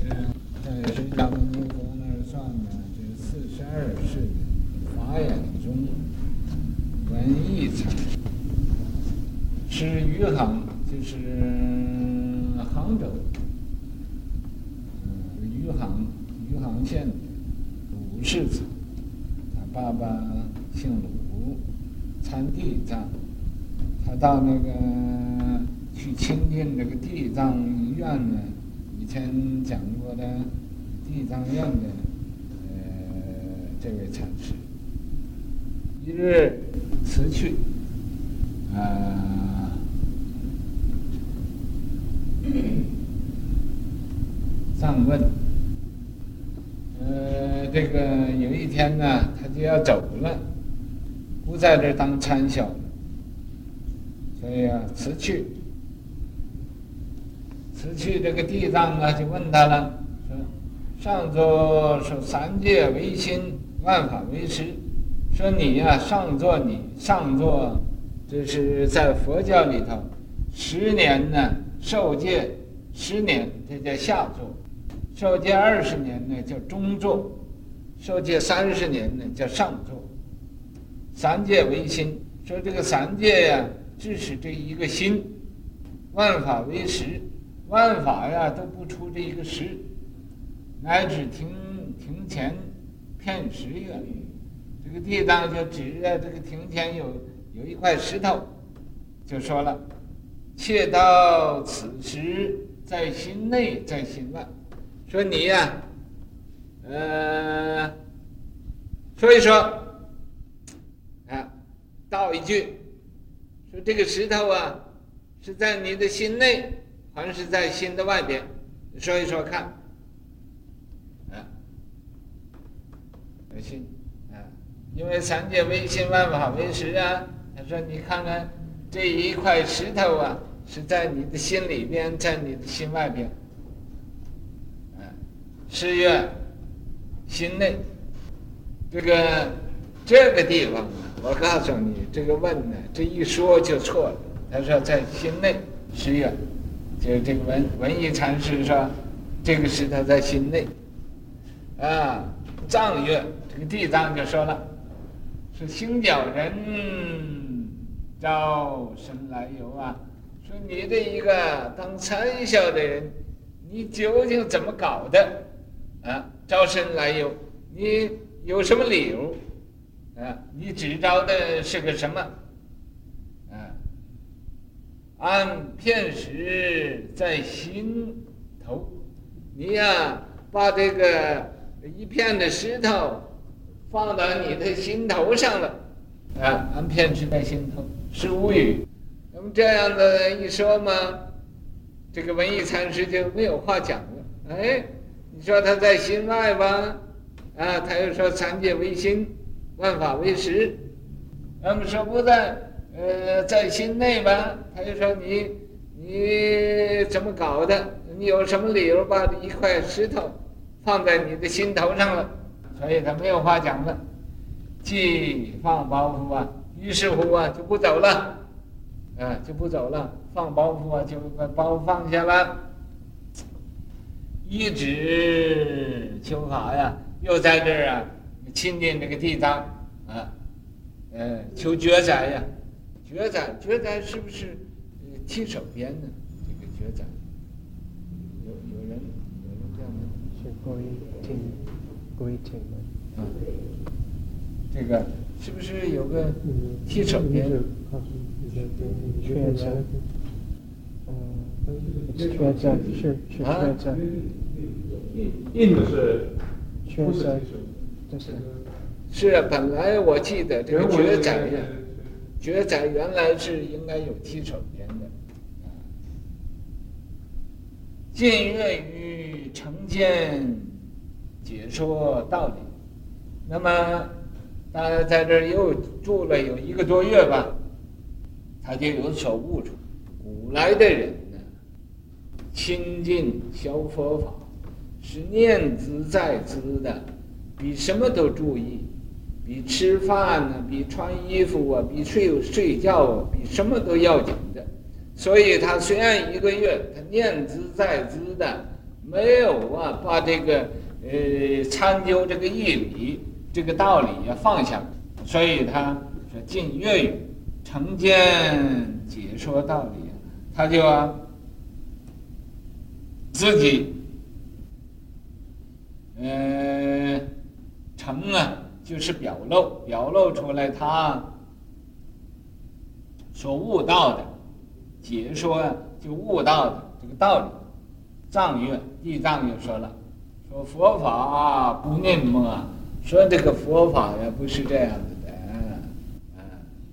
这在释迦牟尼佛那儿算呢，这四十二世法眼中文义禅是余杭，就是杭州，嗯，余杭余杭县的鲁氏藏，他爸爸姓鲁，参地藏，他到那个去亲近这个地藏院呢。以前讲过的地藏院的呃这位禅师，一日辞去，啊，藏问，呃，这个有一天呢，他就要走了，不在这当参晓了，所以啊，辞去。辞去这个地藏啊，就问他了，说：“上座说三界唯心，万法唯识。说你呀、上座你上座，这是在佛教里头，十年呢受戒，十年这叫下座；受戒二十年呢叫中座；受戒三十年呢叫上座。三界唯心，说这个三界呀、啊，只是这一个心，万法唯识。”万法呀都不出这一个识，乃至庭庭前片石月，这个地藏就指着这个庭前有有一块石头，就说了：“切到此时，在心内，在心外。”说你呀，呃，说一说，啊，道一句，说这个石头啊，是在你的心内。还是在心的外边，说一说看，啊，心，啊，因为三界唯心，万法唯识啊。他说：“你看看这一块石头啊，是在你的心里边，在你的心外边，啊，是愿心内，这个这个地方啊，我告诉你，这个问呢，这一说就错了。他说在心内是愿。”就这个文文义禅师说，这个石头在心内，啊，藏乐，这个地藏就说了，是星角人招生来由啊，说你这一个当参校的人，你究竟怎么搞的？啊，招生来由，你有什么理由？啊，你只招的是个什么？安片石在心头，你呀，把这个一片的石头放到你的心头上了，啊，安片石在心头是无语。那么这样的一说嘛，这个文义禅师就没有话讲了。哎，你说他在心外吧，啊，他又说三界唯心，万法唯实，那么说不在。呃，在心内吧，他就说你你怎么搞的？你有什么理由把一块石头放在你的心头上了？所以他没有话讲了，即放包袱啊，于是乎啊就不走了，啊就不走了，放包袱啊就把包袱放下了，一直求法呀，又在这儿啊亲近这个地藏啊，呃求觉宰呀。觉宰，觉宰是不是呃提手边的这个觉宰？有有人有人这样吗？是归听，归听吗？啊，这个是不是有个提手边？觉宰，嗯，觉宰是是觉宰。印的是是。是啊，本来我记得这个觉宰呀。觉宰原来是应该有提手边的，啊，近月于成见解说道理，那么大家在这儿又住了有一个多月吧，他就有所悟出，古来的人呢，亲近学佛法是念兹在兹的，比什么都注意。比吃饭呢，比穿衣服啊，比睡睡觉啊，比什么都要紧的。所以他虽然一个月，他念兹在兹的，没有啊，把这个呃参究这个义理、这个道理啊放下，所以他说进粤语成见解说道理，他就啊自己呃成啊，就是表露表露出来他所悟道的解说就悟道的这个道理。藏乐地藏就说了，说佛法不念墨，说这个佛法呀不是这样子的，啊，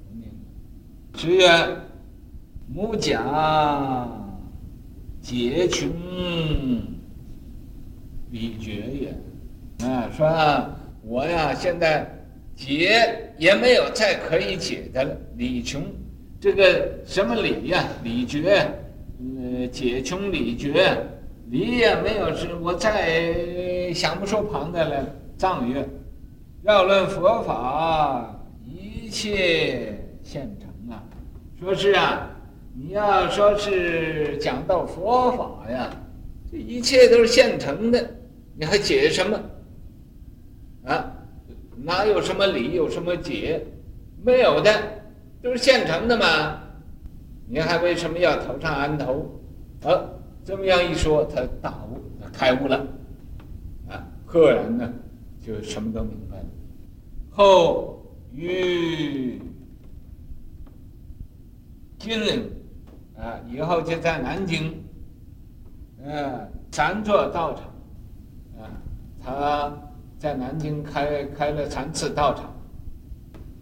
不念，只曰目假解穷理绝也，啊，说我呀现在解也没有再可以解的了，理穷，这个什么理呀？理绝，嗯，解穷理绝。理也没有，是我再想不出旁的了。藏曰：要论佛法，一切现成啊。说是啊，你要说是讲到佛法呀，这一切都是现成的，你还解什么？啊，哪有什么理，有什么解？没有的，都是现成的嘛。你还为什么要头上安头？啊？这么样一说，他大悟，他开悟了，啊，赫然呢，就什么都明白了。后与金陵，啊，以后就在南京，呃，三座道场，啊，他在南京开开了三次道场，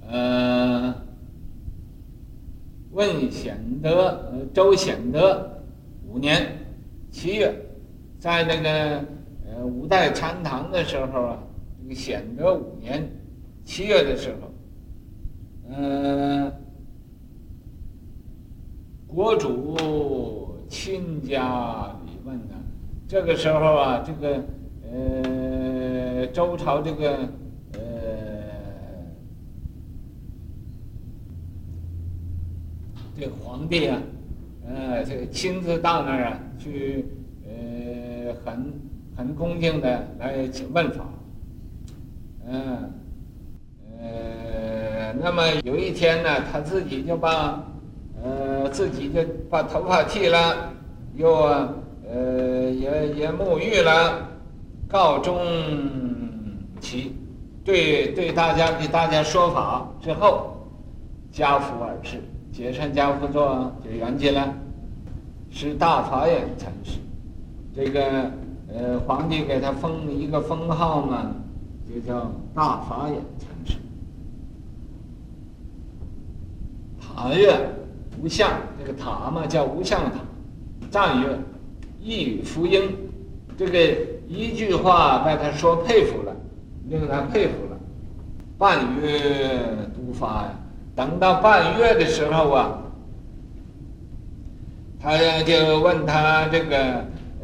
呃，问显德，周显德五年。七月，在那个呃五代禅堂的时候啊，这个显德五年七月的时候，嗯、国主亲加礼问呢。这个时候啊，这个呃周朝这个呃这个皇帝啊。呃，这个亲自到那儿啊，去，呃，很很恭敬的来请问法，嗯，呃，那么有一天呢，他自己就把，呃，自己就把头发剃了，又呃也也沐浴了，告终其，对对大家给大家说法之后，跏趺而逝。解禅跏趺坐就圆寂了，是大法眼禅师。这个呃，皇帝给他封一个封号嘛，就叫大法眼禅师。塔院无相，这个塔嘛叫无相塔。藏曰一语福音，这个一句话把他说佩服了，令他佩服了。半月都发呀。等到半月的时候啊，他就问他这个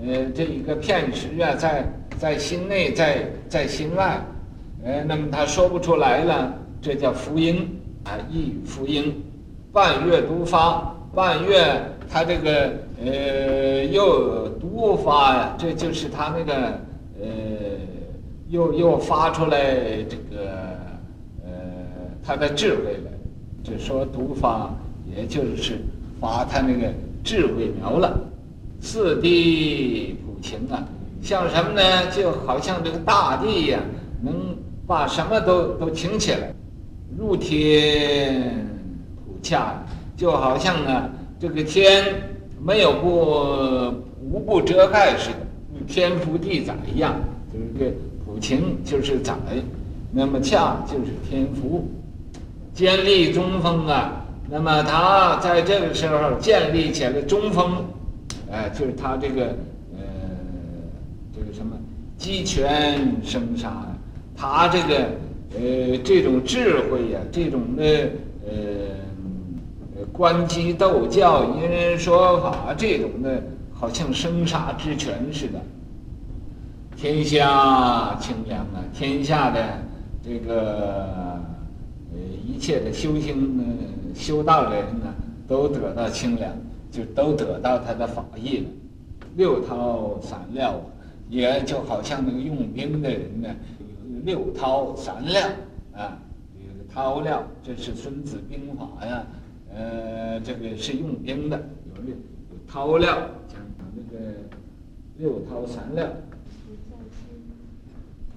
呃这一个片时啊，在在心内，在在心外，呃，那么他说不出来了，这叫福音啊，一语福音。半月都发，半月他这个呃又都发呀，这就是他那个呃又又发出来这个呃他的智慧了。就说读法，也就是发他那个智慧苗了。四地普晴啊，像什么呢？就好像这个大地呀、能把什么都都擎起来，入天普洽，就好像啊，这个天没有不无不遮盖似的，天覆地载一样。就是这情就是载，那么恰就是天福。建立中锋啊，那么他在这个时候建立起来中锋，哎，就是他这个呃这个什么鸡犬生杀，他这个呃这种智慧呀、这种的呃观机斗教、因人说法这种的，好像生杀之权似的。天下清凉啊，天下的这个呃。一切的修行呢，修道的人呢，都得到清凉，就都得到他的法益了。六韬三料啊，也就好像那个用兵的人呢，有六韬三料啊，这个韬料，这是《孙子兵法》呀，呃，这个是用兵的，有六韬料，讲那个六韬三料。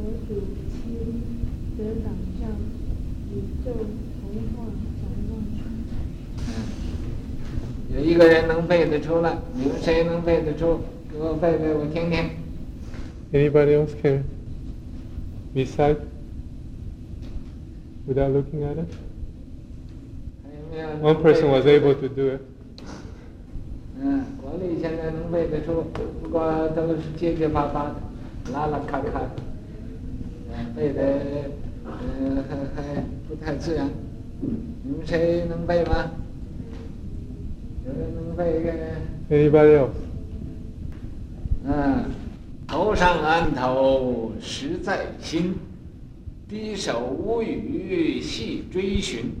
佛祖亲得感召，宇宙童话展望出。嗯，有一个人能背得出来，你们谁能背得出？给我背背，我听听。Anybody else can recite without looking at it? One person was able to do it. 嗯，国立现在能背得出，不过都是结结巴巴的，拉拉咔咔，嗯，背的嗯还还不太自然。你们谁能背吗？有人能背一个？Anybody else？嗯，头上安头实在心，低首无语细追寻，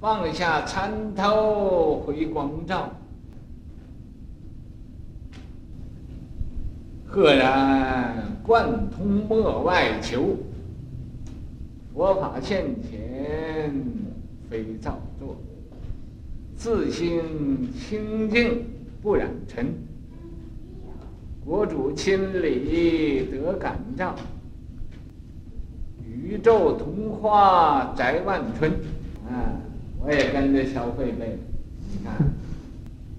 放下参头回光照。赫然贯通莫外求，佛法现前非造作，自心清净不染尘，国主亲礼得感召，宇宙同化宅万春。啊，我也跟着小慧背，你看，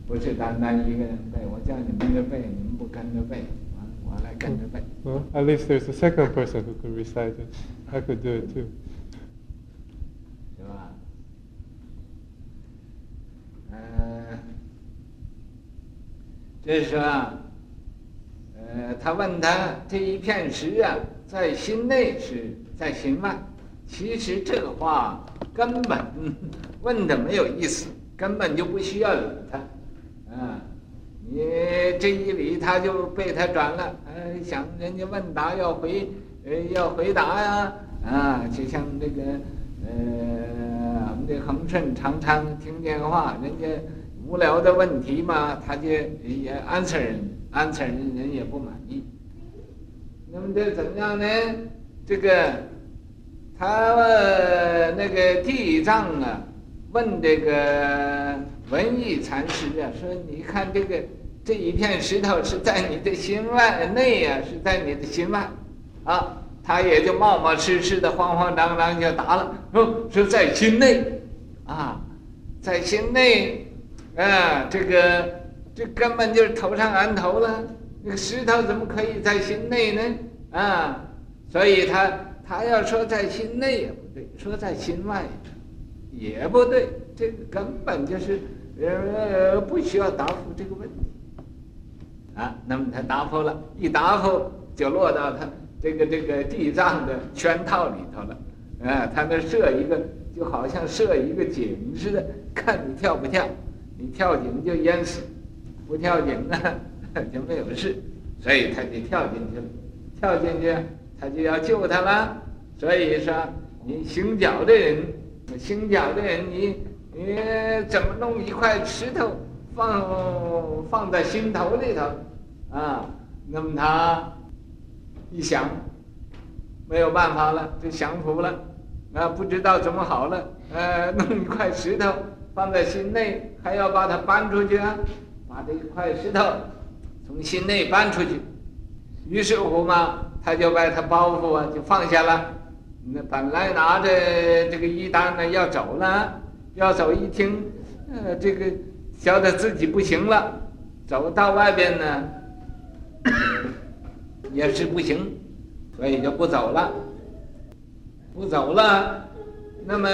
不是单单一个人背，我叫你们着背，你们不跟着背。Well, at least there's a second person who could recite it. I could do it too. 是吧？嗯，这是啊，呃，他问他这一片石啊，在心内是在心外？其实这个话根本问的没有意思，根本就不需要理他，这一理，他就被他转了。呃，想人家问答要回，呃，要回答呀，啊，就像这个，呃，我们这恒顺常常听电话，人家无聊的问题嘛，他就也 answer 人，answer 人，人也不满意。那么这怎么样呢？这个，他问那个地藏啊，问这个文义禅师啊，说你看这个。这一片石头是在你的心外内呀，是在你的心外，啊，他也就冒冒失失的、慌慌张张就答了，说是在心内，啊，在心内，啊，这个这根本就是头上安头了，那个石头怎么可以在心内呢？啊，所以他他要说在心内也不对，说在心外也不对，这根本就是呃不需要答复这个问题。啊，那么他答复了，一答复就落到他这个这个地藏的圈套里头了。啊，他那设一个，就好像设一个井似的，看你跳不跳，你跳井就淹死，不跳井呢就没有事，所以他就跳进去了。跳进去，他就要救他了。所以说，你行脚的人，行脚的人，你你怎么弄一块石头放放在心头里头？啊，那么他一想，没有办法了，就降服了，啊，不知道怎么好了，呃，弄一块石头放在心内，还要把它搬出去啊，把这一块石头从心内搬出去，于是乎嘛，他就把他包袱啊就放下了，那本来拿着这个衣担呢要走了，要走一听，呃，这个晓得自己不行了，走到外边呢。也是不行，所以就不走了，不走了。那么，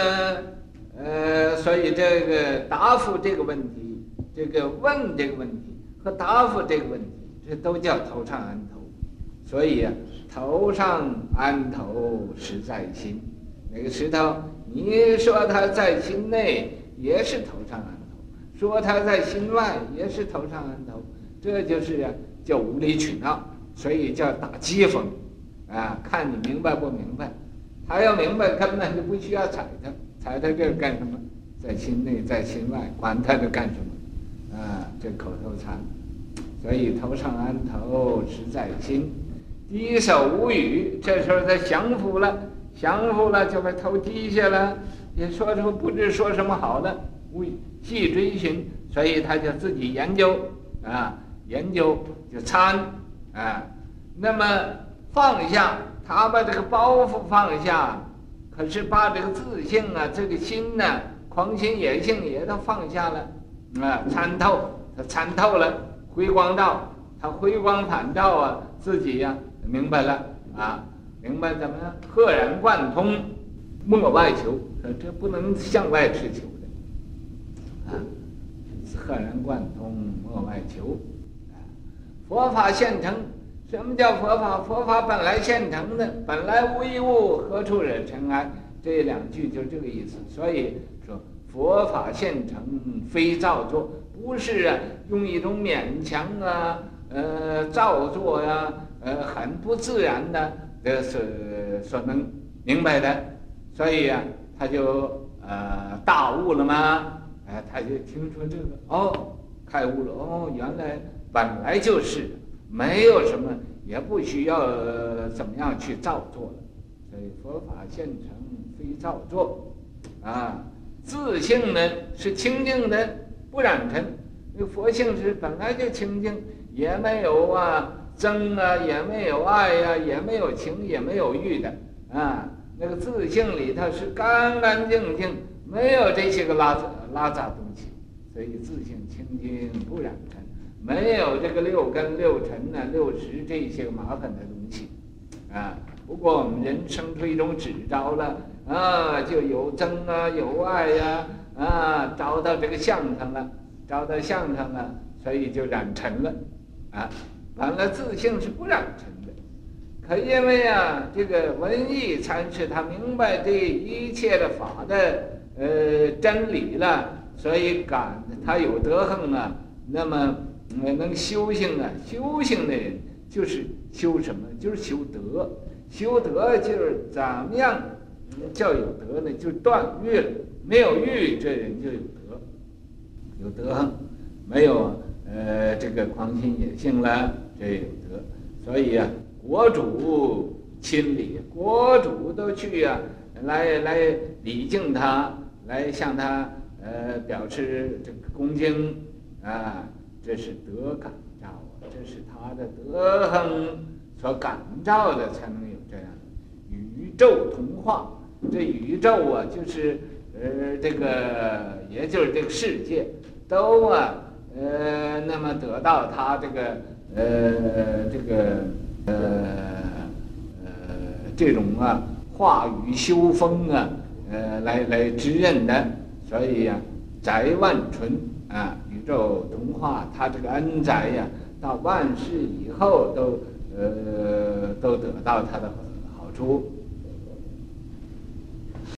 呃，所以这个答复这个问题，这个问这个问题和答复这个问题，这都叫头上安头。所以啊，头上安头实在心。那个石头，你说它在心内，也是头上安；说他在心外，也是头上安头。这就是，叫无理取闹，所以叫打讥讽。啊，看你明白不明白？他要明白，根本就不需要踩他，踩他这个干什么？在心内，在心外，管他的干什么？啊，这口头禅。所以头上安头，实在心。低首无语，这时候他降服了，降服了就把头低下了，也说出不知说什么好了，无语既追寻，所以他就自己研究啊，研究就参啊，那么放下，他把这个包袱放下，可是把这个自性啊，这个心呢、狂心野性也都放下了啊，参透，他参透了，回光照，他回光返照啊，自己呀、明白了啊，明白怎么样？赫然贯通，莫外求。这不能向外去求，啊，赫然贯通，莫外求。佛法现成，什么叫佛法？佛法本来现成的，本来无一物，何处惹尘埃？这两句就这个意思。所以说，佛法现成，非造作，不是啊，用一种勉强啊，呃，造作呀、啊。呃，很不自然的，这是所能明白的，所以、啊，他就呃大悟了吗？哎，他就听说这个哦，开悟了哦，原来本来就是没有什么，也不需要、怎么样去造作，所以佛法现成非造作，啊，自性呢是清净的，不染尘，那佛性是本来就清净，也没有啊。憎啊，也没有爱呀、也没有情，也没有欲的啊。那个自性里头是干干净净，没有这些个拉杂拉杂东西，所以自性清净不染尘，没有这个六根六尘呐、六识这些个麻烦的东西啊。不过我们人生出一种执着了啊，就有憎啊，有爱呀啊，啊，到这个相上了，找到相上了，所以就染尘了啊。完了，自性是不染尘的，可因为啊，这个文艺禅师他明白这一切的法的呃真理了，所以感他有德行啊，那么能修行啊，修行的人就是修什么？就是修德，修德就是怎么样叫有德呢？就断欲了，没有欲，这人就有德，有德行，没有呃这个狂心野性了。这有德，所以、啊，国主亲礼，国主都去、啊，来来礼敬他，来向他呃表示这个恭敬啊，这是德感召啊，这是他的德行所感召的，才能有这样的宇宙同化。这宇宙啊，就是呃这个，也就是这个世界，都啊呃那么得到他这个。呃，这个呃呃这种啊化雨修风啊，呃来来指引的，所以呀、啊，宅万存啊，宇宙同化，他这个恩宅呀、到万世以后都呃都得到他的好处。